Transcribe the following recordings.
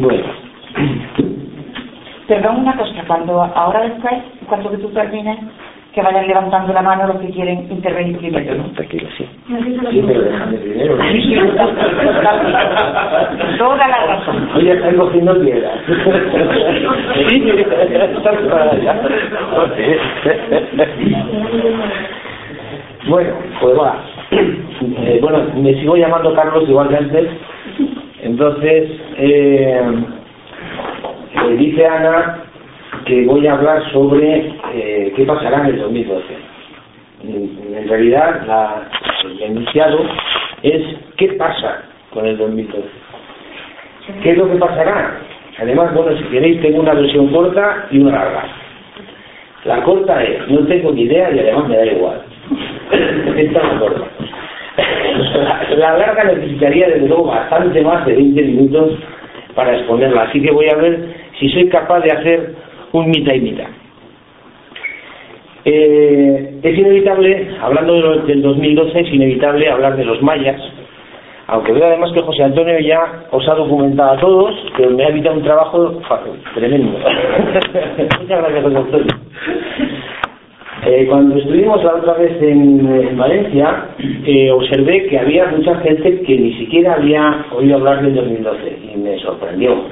Bueno, Perdón una cosa, cuando ahora después, cuando que tú termines, que vayan levantando la mano los que quieren intervenir primero, ¿no? tranquilo, sí. Sí, pero déjame primero. Toda la razón. Oye, están cogiendo piedras. Sí, están para allá. Bueno, pues va. Eh, bueno, me sigo llamando Carlos igual que antes. Entonces, eh, eh, dice Ana que voy a hablar sobre eh, qué pasará en el 2012. En, en realidad, la, el enunciado es qué pasa con el 2012. ¿Qué es lo que pasará? Además, bueno, si queréis, tengo una versión corta y una larga. La corta es, no tengo ni idea y además me da igual. Esta es la corta. La, la larga necesitaría, desde luego, bastante más de 20 minutos para exponerla. Así que voy a ver si soy capaz de hacer un mitad y mitad. Eh, es inevitable, hablando de lo- del 2012, es inevitable hablar de los mayas, aunque veo además que José Antonio ya os ha documentado a todos, que me ha evitado un trabajo fa- tremendo. Muchas gracias, José Antonio. Eh, cuando estuvimos la otra vez en, en Valencia, eh, observé que había mucha gente que ni siquiera había oído hablar del 2012 y me sorprendió.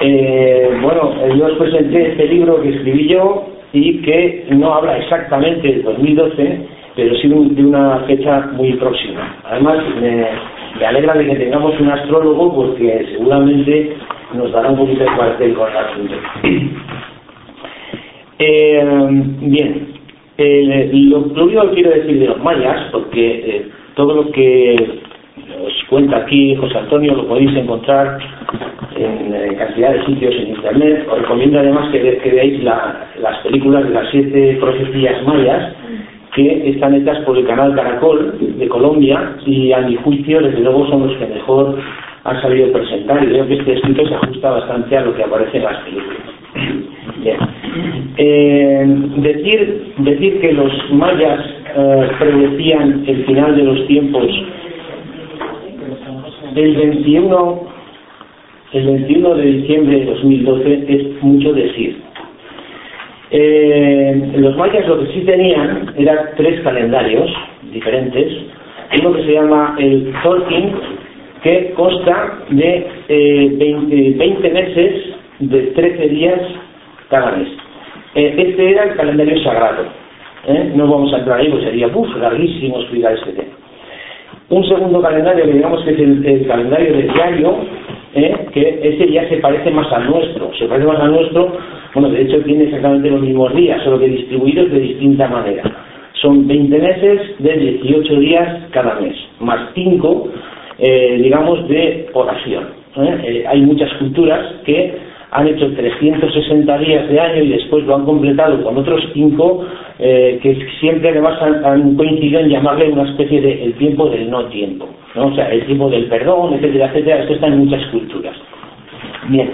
Eh, bueno, yo os presenté este libro que escribí yo y que no habla exactamente del 2012, pero sí de una fecha muy próxima. Además, me, alegra de que tengamos un astrólogo porque seguramente nos dará un poquito de cuartel con el asunto. Bien, eh, lo, lo único que quiero decir de los mayas, porque eh, todo lo que os cuenta aquí José Antonio lo podéis encontrar en, cantidad de sitios en internet. Os recomiendo además que, ve- que veáis la- las películas de las siete profecías mayas que están hechas por el canal Caracol de Colombia y a mi juicio desde luego son los que mejor han sabido presentar y veo que este escrito se ajusta bastante a lo que aparece en las películas. Bien. Eh, decir, decir que los mayas eh, predecían el final de los tiempos el 21, el 21 de diciembre de 2012 es mucho decir. Eh, los mayas lo que sí tenían eran tres calendarios diferentes. Uno que se llama el Tolkien, que consta de eh, 20, 20 meses de 13 días cada mes. Eh, este era el calendario sagrado. ¿eh? No vamos a entrar ahí, porque sería uf, larguísimo explicar este tema. Un segundo calendario que digamos que es el, calendario de diario, ¿eh? que ese ya se parece más al nuestro. Se parece más al nuestro, bueno, de hecho tiene exactamente los mismos días, solo que distribuidos de distinta manera. Son 20 meses de 18 días cada mes, más 5, eh, digamos, de oración. hay muchas culturas que han hecho 360 días de año y después lo han completado con otros 5 que siempre además han, han coincidido en llamarle una especie de el tiempo del no tiempo, ¿no? o sea, el tiempo del perdón, etcétera, etcétera, esto está en muchas culturas. Bien,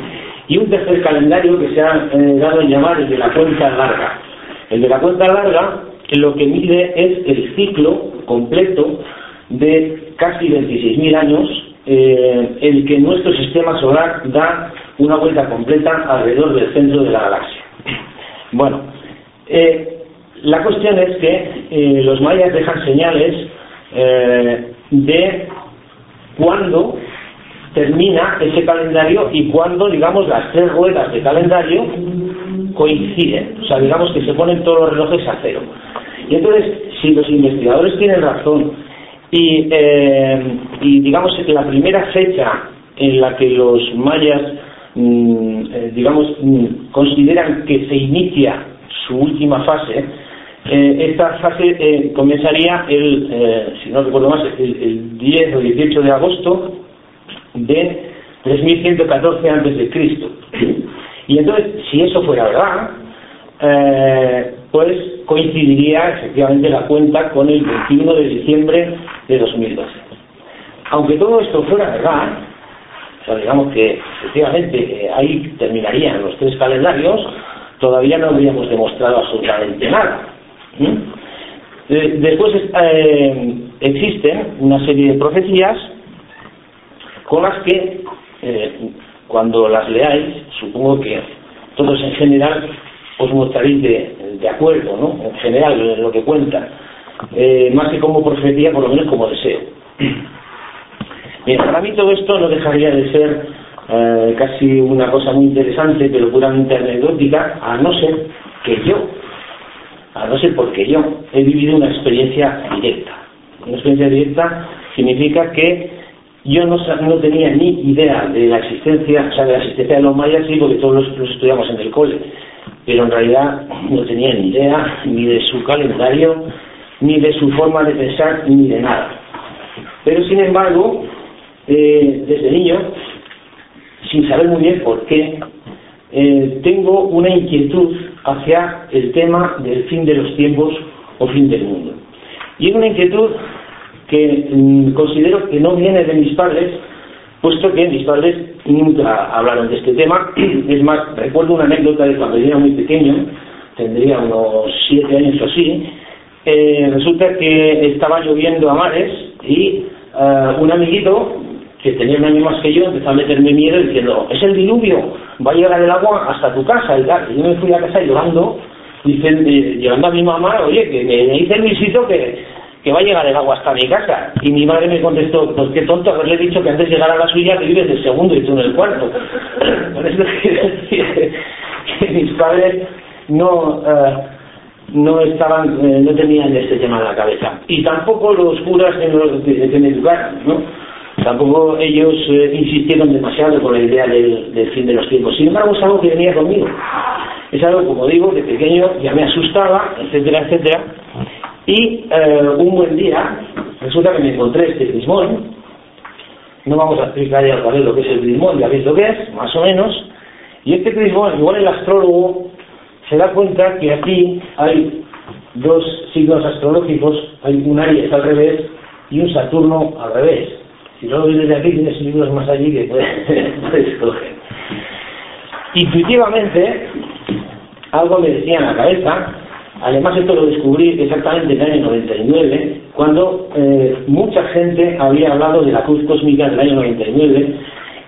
y un tercer calendario que se ha eh, dado en llamar el de la cuenta larga. El de la cuenta larga lo que mide es el ciclo completo de casi 26.000 años eh, el que nuestro sistema solar da una vuelta completa alrededor del centro de la galaxia. Bueno, eh, la cuestión es que eh, los mayas dejan señales eh, de cuándo termina ese calendario y cuándo, digamos, las tres ruedas de calendario coinciden. O sea, digamos que se ponen todos los relojes a cero. Y entonces, si los investigadores tienen razón y, digamos la primera fecha en la que los mayas, digamos, mm, consideran que se inicia su última fase Eh, esta fase eh, comenzaría el, eh, si no recuerdo más, el, 10 o 18 de agosto de 3114 antes de Cristo. Y entonces, si eso fuera verdad, pues coincidiría efectivamente la cuenta con el 21 de diciembre de 2012. Aunque todo esto fuera verdad, o sea, digamos que efectivamente ahí terminarían los tres calendarios, todavía no habríamos demostrado absolutamente nada. ¿Mm? después eh, existen una serie de profecías con las que eh, cuando las leáis, supongo que todos en general os mostraréis de, acuerdo, ¿no? En general, en lo que cuentan. Eh, más que como profecía, por lo menos como deseo. Bien, para mí todo esto no dejaría de ser casi una cosa muy interesante, pero puramente anecdótica, a no ser que yo a no ser porque yo he vivido una experiencia directa. Una experiencia directa significa que yo no, tenía ni idea de la existencia, o sea, de la existencia de los mayas, sí, porque todos los, estudiamos en el cole, pero en realidad no tenía ni idea ni de su calendario, ni de su forma de pensar, ni de nada. Pero sin embargo, eh, desde niño, sin saber muy bien por qué, eh, tengo una inquietud hacia el tema del fin de los tiempos o fin del mundo. Y es una inquietud que mm, considero que no viene de mis padres, puesto que mis padres nunca hablaron de este tema. Es más, recuerdo una anécdota de cuando yo era muy pequeño, tendría unos siete años o así, eh, resulta que estaba lloviendo a mares y eh, un amiguito que tenía un año más que yo empezó a meterme miedo diciendo, es el diluvio, va a llegar el agua hasta tu casa y tal. Y yo me fui a casa llorando, diciendo, llevando a mi mamá, oye, que me, dice Luisito que, que va a llegar el agua hasta mi casa. Y mi madre me contestó, pues qué tonto haberle dicho que antes de llegar a la suya que vives del segundo y tú en el cuarto. Por eso decir que mis padres no, eh, no estaban, eh, no tenían este tema en la cabeza. Y tampoco los curas en los que, que me ¿no? Tampoco ellos eh, insistieron demasiado con la idea del, fin de los tiempos. Sin embargo, es algo que venía conmigo. Es algo, como digo, de pequeño ya me asustaba, etcétera, etcétera. Y eh, un buen día, resulta que me encontré este crismón. No vamos a explicar ya es lo que es el crismón, ya veis lo que es, más o menos. Y este crismón, igual el astrólogo se da cuenta que aquí hay dos signos astrológicos, hay un Aries al revés y un Saturno al revés. Si no lo desde aquí, tienes libros más allí que puedes, coger. Intuitivamente, algo me decía en la cabeza, además esto lo descubrí exactamente en el año 99, cuando eh, mucha gente había hablado de la cruz cósmica del año 99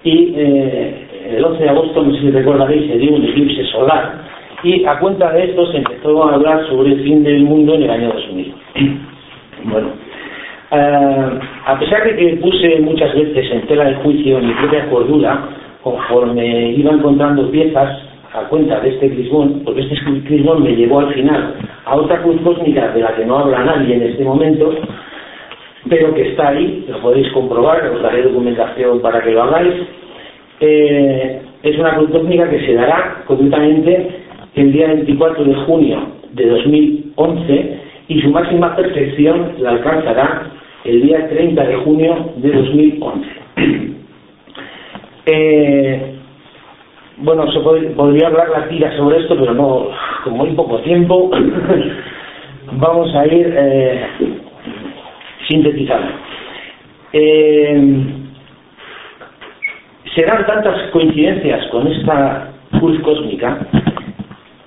y eh, el 11 de agosto, no sé si recordaréis, se dio un eclipse solar y a cuenta de esto se empezó a hablar sobre el fin del mundo en el año 2000. bueno, eh, a pesar de que puse muchas veces en tela de juicio mi propia cordura, conforme iba encontrando piezas a cuenta de este crismón, porque este crismón me llevó al final a otra cruz cósmica de la que no habla nadie en este momento, pero que está ahí, lo podéis comprobar, os daré documentación para que lo hagáis. Eh, es una cruz cósmica que se dará concretamente el día 24 de junio de 2011 y su máxima perfección la alcanzará el día 30 de junio de 2011. Eh, bueno, se podría hablar la tira sobre esto, pero no, como hay poco tiempo, vamos a ir eh, sintetizando. Eh, serán tantas coincidencias con esta cruz cósmica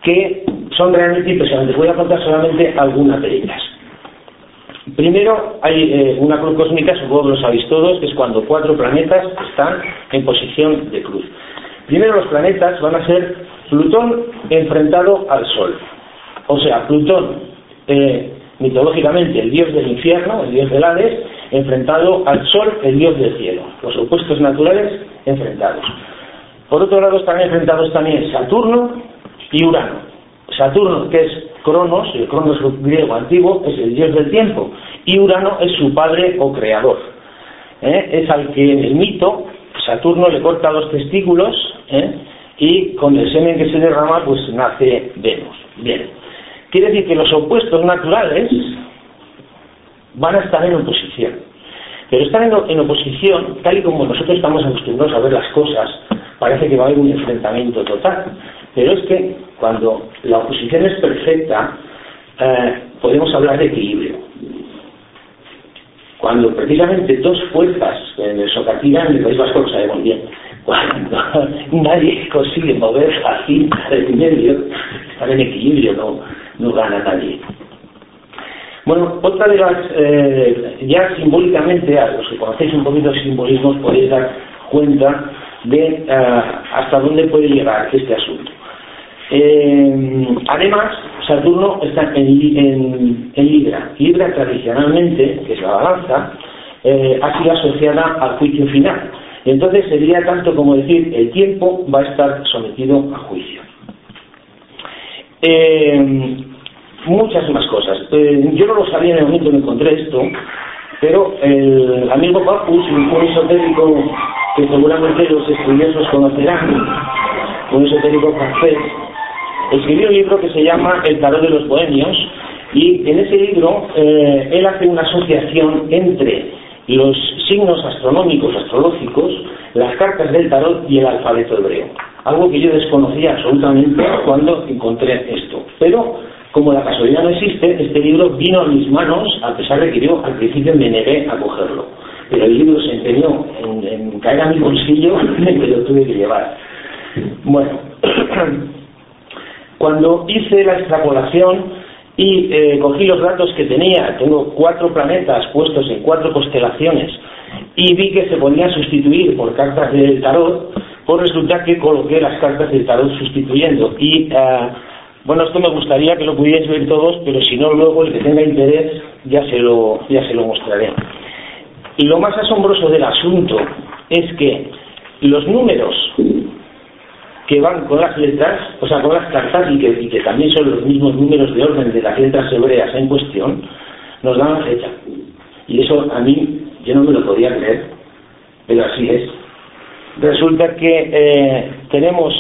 que son realmente impresionantes. Voy a contar solamente algunas de ellas. Primero, hay eh, una cruz cósmica, supongo que lo sabéis todos, que es cuando cuatro planetas están en posición de cruz. Primero, los planetas van a ser Plutón enfrentado al Sol. O sea, Plutón, eh, mitológicamente, el dios del infierno, el dios del Hades, enfrentado al Sol, el dios del cielo. Los opuestos naturales enfrentados. Por otro lado, están enfrentados también Saturno y Urano. Saturno, que es Cronos, el Cronos griego antiguo, es el dios del tiempo, y Urano es su padre o creador. ¿eh? Es al que en el mito Saturno le corta los testículos ¿eh? y con el semen que se derrama pues nace Venus. Bien. quiere decir que los opuestos naturales van a estar en oposición. Pero estar en, oposición, tal y como nosotros estamos acostumbrados a ver las cosas, parece que va a haber un enfrentamiento total. Pero es que cuando la oposición es perfecta, eh, podemos hablar de equilibrio. Cuando precisamente dos fuerzas, en el Socatina, en el País Vasco lo sabemos bien, cuando nadie consigue mover la cinta del medio, estar en equilibrio, no, no gana nadie. Bueno, otra de las, eh, ya simbólicamente, a los que conocéis un poquito de simbolismos, podéis dar cuenta de eh, hasta dónde puede llegar este asunto. Eh, además, Saturno está en, Libra. Libra tradicionalmente, que es la balanza, ha sido asociada al juicio final. entonces sería tanto como decir, el tiempo va a estar sometido a juicio muchas más cosas. Eh, yo no lo sabía en el momento que encontré esto, pero el amigo Papus, un esotérico que seguramente los estudiosos conocerán, un esotérico francés, escribió un libro que se llama El tarot de los bohemios y en ese libro eh, él hace una asociación entre los signos astronómicos, astrológicos, las cartas del tarot y el alfabeto hebreo. Algo que yo desconocía absolutamente cuando encontré esto. Pero como la casualidad no existe, este libro vino a mis manos a pesar de que yo al principio me negué a cogerlo. Pero el libro se empeñó en, caer a mi bolsillo y me lo tuve que llevar. Bueno, cuando hice la extrapolación y eh, cogí los datos que tenía, tengo cuatro planetas puestos en cuatro constelaciones y vi que se podían sustituir por cartas del tarot, pues resulta que coloqué las cartas del tarot sustituyendo y uh, bueno, esto me gustaría que lo pudierais ver todos, pero si no, luego el que tenga interés ya se lo, ya se lo mostraré. Y lo más asombroso del asunto es que los números que van con las letras, o sea, con las cartas, y que, y que también son los mismos números de orden de las letras hebreas en cuestión, nos dan fecha. Y eso a mí, yo no me lo podía creer, pero así es. Resulta que eh, tenemos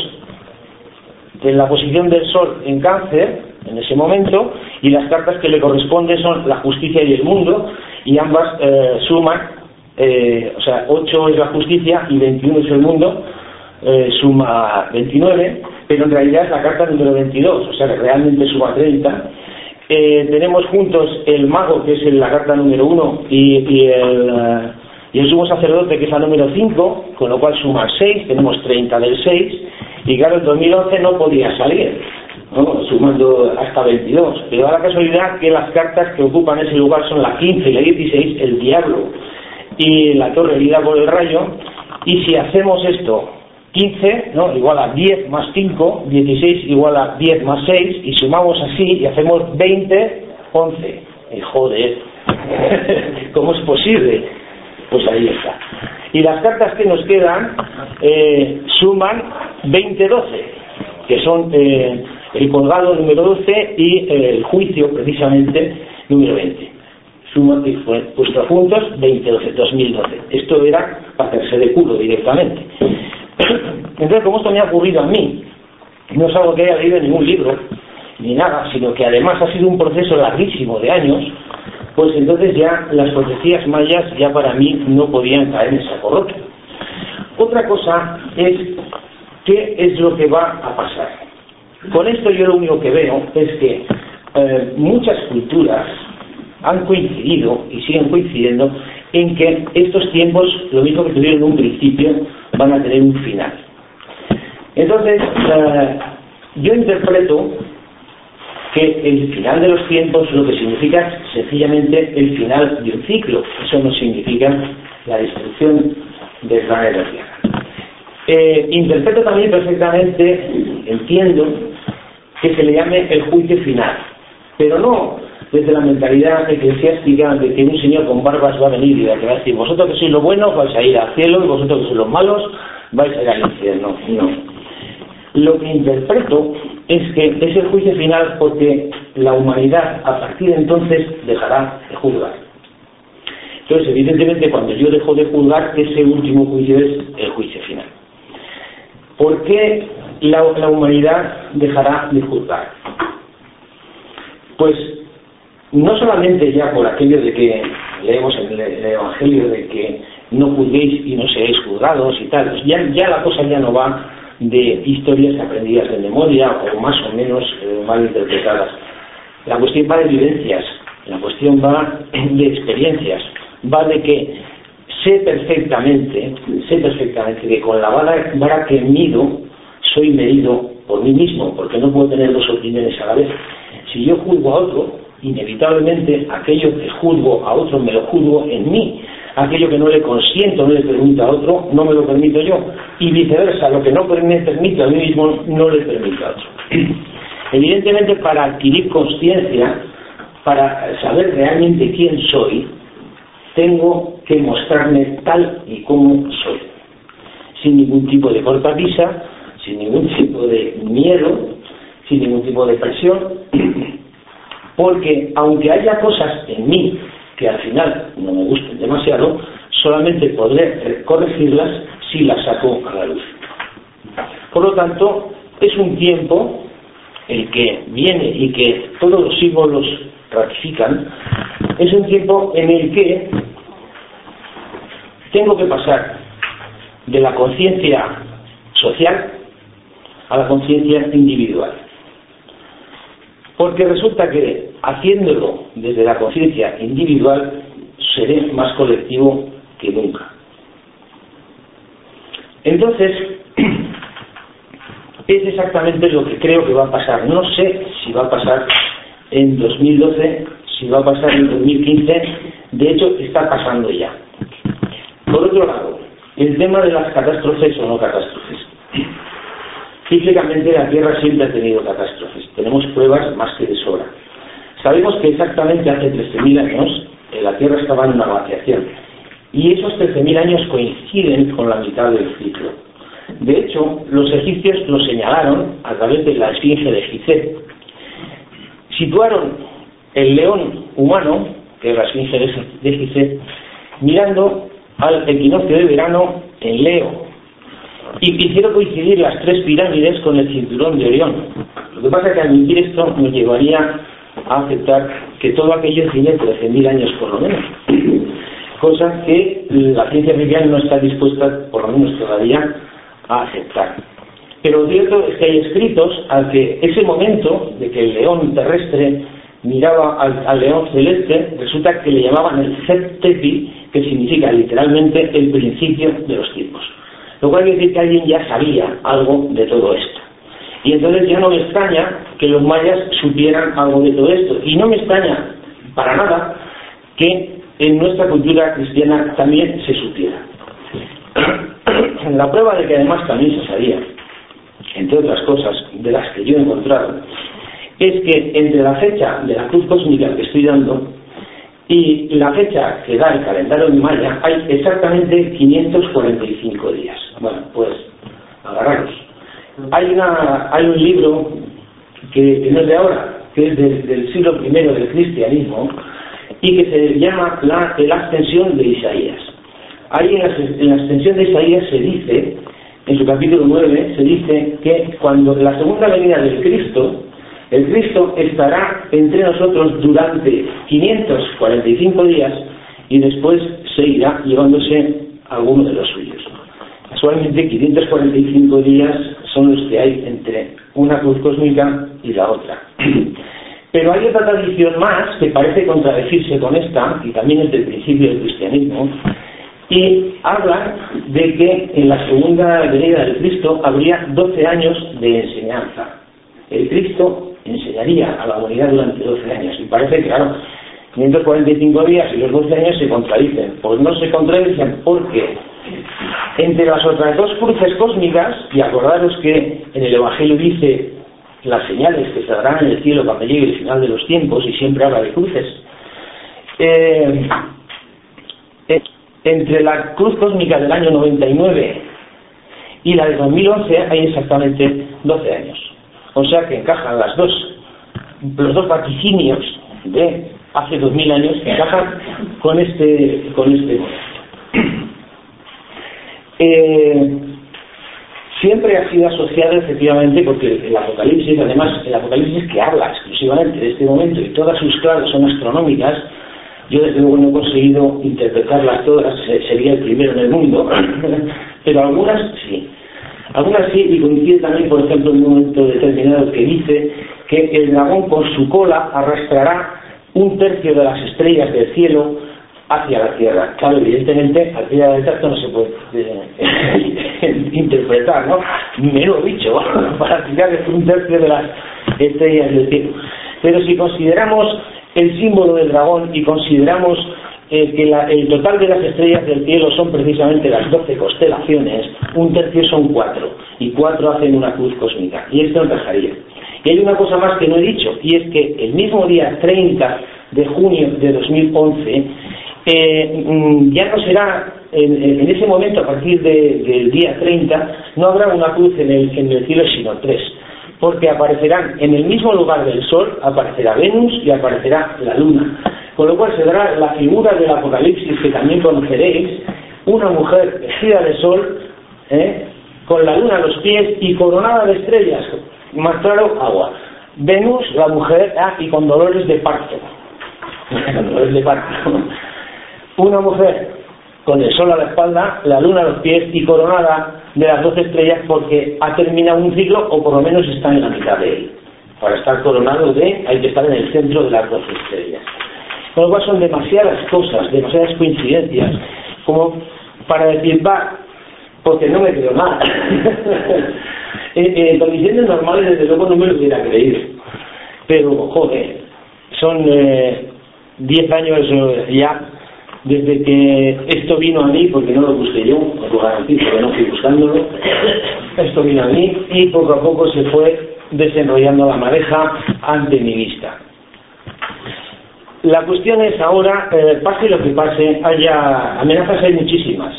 en la posición del Sol en cáncer, en ese momento, y las cartas que le corresponden son la justicia y el mundo, y ambas eh, suman, eh, o sea, 8 es la justicia y 21 es el mundo, eh, suma 29, pero en realidad es la carta número 22, o sea, que realmente suma 30. tenemos juntos el mago, que es la carta número 1, y, y el y el sumo sacerdote, que es la número 5, con lo cual suma 6, tenemos 30 del 6, y claro, en 2011 no podía salir, sumando hasta 22. Pero da la casualidad que las cartas que ocupan ese lugar son la 15 y la 16, el diablo y la torre herida por el rayo, y si hacemos esto, 15 ¿no? igual a 10 más 5, 16 igual a 10 más 6, y sumamos así y hacemos 20, 11. Y joder, ¿cómo es posible? Pues ahí está. Y las cartas que nos quedan eh, suman 20-12, que son eh, el colgado número 12 y eh, el juicio precisamente número 20. Suma, fue puesto juntos 2012, 2012. Esto era para hacerse de culo directamente. Entonces, como esto me ha ocurrido a mí, no es algo que haya leído en ningún libro, ni nada, sino que además ha sido un proceso larguísimo de años, pues entonces ya las profecías mayas ya para mí no podían caer en esa roto. Otra cosa es qué es lo que va a pasar. Con esto yo lo único que veo es que eh, muchas culturas han coincidido y siguen coincidiendo en que estos tiempos, lo mismo que tuvieron un principio, van a tener un final. Entonces, eh, yo interpreto que el final de los tiempos lo que significa sencillamente el final de un ciclo. Eso no significa la destrucción del planeta Tierra. Eh, interpreto también perfectamente, entiendo, que se le llame el juicio final, pero no desde la mentalidad eclesiástica de que un señor con barbas va a venir y va a decir, vosotros que sois los buenos vais a ir al cielo y vosotros que sois los malos vais a ir al infierno. No. Lo que interpreto es que es el juicio final porque la humanidad a partir de entonces dejará de juzgar. Entonces, evidentemente, cuando yo dejo de juzgar, ese último juicio es el juicio final. ¿Por qué la, humanidad dejará de juzgar? Pues no solamente ya por aquello de que leemos en el, Evangelio de que no juzguéis y no seáis juzgados y tal, ya, ya la cosa ya no va de historias aprendidas de memoria o más o menos eh, mal interpretadas. La cuestión va de vivencias, la cuestión va de experiencias, va de que sé perfectamente, sé perfectamente que con la vara, vara que mido soy medido por mí mismo, porque no puedo tener dos opiniones a la vez. Si yo juzgo a otro, inevitablemente aquello que juzgo a otro me lo juzgo en mí. Aquello que no le consiento, no le permito a otro, no me lo permito yo. Y viceversa, lo que no me permito a mí mismo, no le permito a otro. Evidentemente, para adquirir conciencia, para saber realmente quién soy, tengo que mostrarme tal y como soy, sin ningún tipo de cortapisa, sin ningún tipo de miedo, sin ningún tipo de presión, porque aunque haya cosas en mí que al final no me gusten demasiado, solamente podré corregirlas si las saco a la luz. Por lo tanto, es un tiempo el que viene y que todos los símbolos ratifican, es un tiempo en el que tengo que pasar de la conciencia social a la conciencia individual. Porque resulta que haciéndolo desde la conciencia individual seré más colectivo que nunca. Entonces, es exactamente lo que creo que va a pasar. No sé si va a pasar en 2012, si va a pasar en 2015, de hecho está pasando ya. Por otro lado, el tema de las catástrofes o no catástrofes. Físicamente la Tierra siempre ha tenido catástrofes. Tenemos pruebas más que de sobra. Sabemos que exactamente hace 13.000 años eh, la Tierra estaba en una glaciación. Y esos 13.000 años coinciden con la mitad del ciclo. De hecho, los egipcios lo señalaron a través de la esfinge de Gizeh. Situaron el león humano, que es la esfinge de Gizeh, mirando al equinoccio de verano en Leo, y quisiera coincidir las tres pirámides con el cinturón de Orión. Lo que pasa es que admitir esto me llevaría a aceptar que todo aquello tiene 13.000 años por lo menos, cosa que la ciencia oficial no está dispuesta, por lo menos todavía, a aceptar. Pero lo cierto es que hay escritos al que ese momento de que el león terrestre miraba al, león celeste, resulta que le llamaban el Septepi, que significa literalmente el principio de los tiempos. Lo cual quiere decir que alguien ya sabía algo de todo esto. Y entonces ya no me extraña que los mayas supieran algo de todo esto. Y no me extraña para nada que en nuestra cultura cristiana también se supiera. La prueba de que además también se sabía, entre otras cosas de las que yo he encontrado, es que entre la fecha de la cruz cósmica que estoy dando y la fecha que da el calendario Maya hay exactamente 545 días. Bueno, pues agarraros. Hay, una, hay un libro que, no es de ahora, que es del siglo I del cristianismo y que se llama la, la ascensión de Isaías. Ahí en la, en ascensión de Isaías se dice, en su capítulo 9, se dice que cuando la segunda venida del Cristo, el Cristo estará entre nosotros durante 545 días y después se irá llevándose a alguno de los suyos. Casualmente 545 días son los que hay entre una cruz cósmica y la otra. Pero hay otra tradición más que parece contradecirse con esta, y también es del principio del cristianismo, y habla de que en la segunda venida del Cristo habría 12 años de enseñanza. El Cristo enseñaría a la humanidad durante 12 años. Y parece claro, 545 días y los 12 años se contradicen. Pues no se contradicen porque entre las otras dos cruces cósmicas, y acordaros que en el Evangelio dice las señales que se darán en el cielo cuando llegue el final de los tiempos, y siempre habla de cruces, eh, entre la cruz cósmica del año 99 y la de 2011 hay exactamente 12 años. O sea que encajan las dos, los dos vaticinios de hace dos mil años encajan con este, con este eh, siempre ha sido asociado efectivamente, porque el Apocalipsis, además, el Apocalipsis que habla exclusivamente de este momento y todas sus claves son astronómicas, yo desde luego no he conseguido interpretarlas todas, sería el primero en el mundo, pero algunas sí. Algunas sí, y coincide también, por ejemplo, en un momento determinado que dice que el dragón con su cola arrastrará un tercio de las estrellas del cielo hacia la tierra. Claro, evidentemente, al día del esto no se puede eh, interpretar, ¿no? Menos dicho, para tirar un tercio de las estrellas del cielo. Pero si consideramos el símbolo del dragón y consideramos eh, que el total de las estrellas del cielo son precisamente las doce constelaciones, un tercio son cuatro, y cuatro hacen una cruz cósmica, y esto encajaría. Y hay una cosa más que no he dicho, y es que el mismo día 30 de junio de 2011, eh, mm, ya no será, en, ese momento, a partir del día 30, no habrá una cruz en el, cielo, sino tres porque aparecerán en el mismo lugar del Sol, aparecerá Venus y aparecerá la Luna. Con lo cual se dará la figura del Apocalipsis que también conoceréis, una mujer vestida de sol, ¿eh? con la luna a los pies y coronada de estrellas, más claro, agua. Venus, la mujer, ah, y con dolores de parto. Una mujer con el sol a la espalda, la luna a los pies y coronada de las doce estrellas porque ha terminado un ciclo o por lo menos está en la mitad de él. Para estar coronado de, hay que estar en el centro de las doce estrellas. Con lo cual son demasiadas cosas, demasiadas coincidencias, como para decir, va, porque no me creo nada. en, condiciones normales, desde luego, no me lo hubiera creído. Pero, joder, son eh, diez años eh, ya desde que esto vino a mí, porque no lo busqué yo, os lo garantizo que no fui buscándolo, esto vino a mí y poco a poco se fue desenrollando la madeja ante mi vista. La cuestión es ahora, eh, pase lo que pase, haya amenazas hay muchísimas,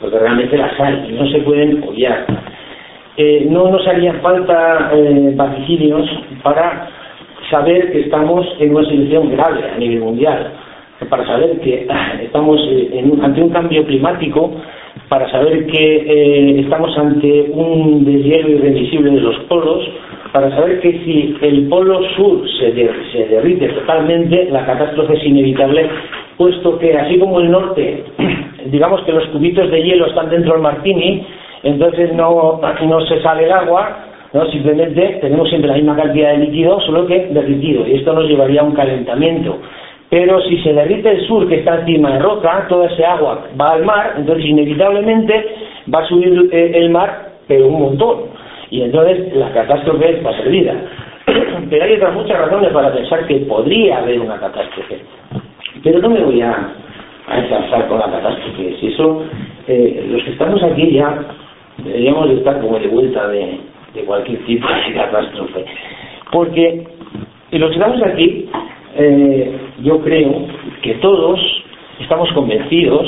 porque realmente las hay y no se pueden obviar. Eh, no nos harían falta eh, para saber que estamos en una situación grave a nivel mundial para saber que estamos eh, ante un cambio climático, para saber que eh, estamos ante un deshielo irremisible de los polos, para saber que si el polo sur se derrite totalmente, la catástrofe es inevitable, puesto que así como el norte, digamos que los cubitos de hielo están dentro del martini, entonces no, no se sale el agua, ¿no? simplemente tenemos siempre la misma cantidad de líquido, solo que derritido, y esto nos llevaría a un calentamiento. Pero si se derrite el sur que está encima de roca, toda ese agua va al mar, entonces inevitablemente va a subir eh, el mar, pero un montón. Y entonces la catástrofe va a ser vida. Pero hay otras muchas razones para pensar que podría haber una catástrofe. Pero no me voy a, a con la catástrofe. Si eso, eh, los que estamos aquí ya deberíamos de estar como de vuelta de, de cualquier tipo de catástrofe. Porque los que estamos aquí eh, yo creo que todos estamos convencidos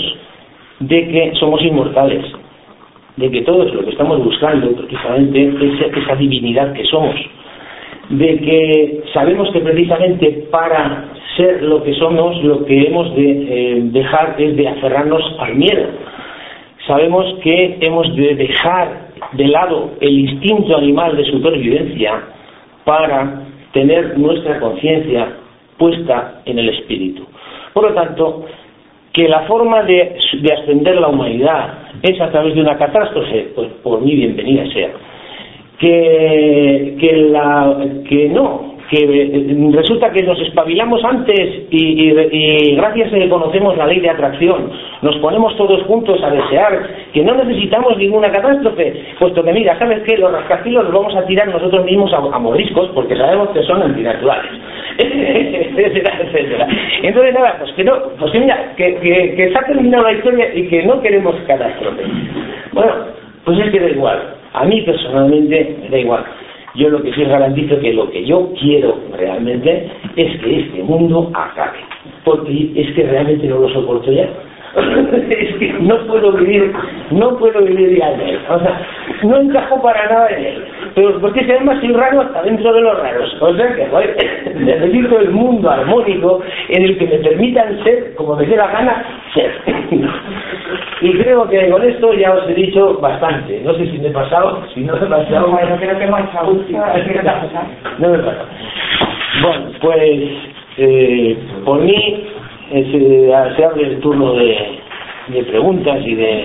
de que somos inmortales, de que todos lo que estamos buscando precisamente es esa divinidad que somos, de que sabemos que precisamente para ser lo que somos lo que hemos de eh, dejar es de aferrarnos al miedo. Sabemos que hemos de dejar de lado el instinto animal de supervivencia para tener nuestra conciencia puesta en el espíritu. Por lo tanto, que la forma de, ascender la humanidad es a través de una catástrofe, pues por mi bienvenida sea. Que, que, la, que no, que eh, resulta que nos espabilamos antes y, gracias a que conocemos la ley de atracción, nos ponemos todos juntos a desear que no necesitamos ninguna catástrofe, puesto que mira, ¿sabes qué? Los rascacielos los vamos a tirar nosotros mismos a, moriscos porque sabemos que son antinaturales, etcétera, etcétera. Entonces nada, pues que no, pues que mira, que, que se ha terminado la historia y que no queremos catástrofe. Bueno, pues es que da igual, a mí personalmente me da igual. Yo lo que sí garantizo que lo que yo quiero realmente es que este mundo acabe. Porque es que realmente no lo soporto ya. es que no puedo vivir, no puedo vivir ya en él. O no encajo para nada en él. Pero porque si además soy raro hasta dentro de los raros. O sea que, joder, necesito el mundo armónico en el que me permitan ser, como me dé la gana, ser. y creo que con esto ya os he dicho bastante. No sé si me he pasado, si no me he pasado. Bueno, creo que hemos. No me he pasado. Bueno, pues eh, por mí eh, se, se abre el turno de, de preguntas y de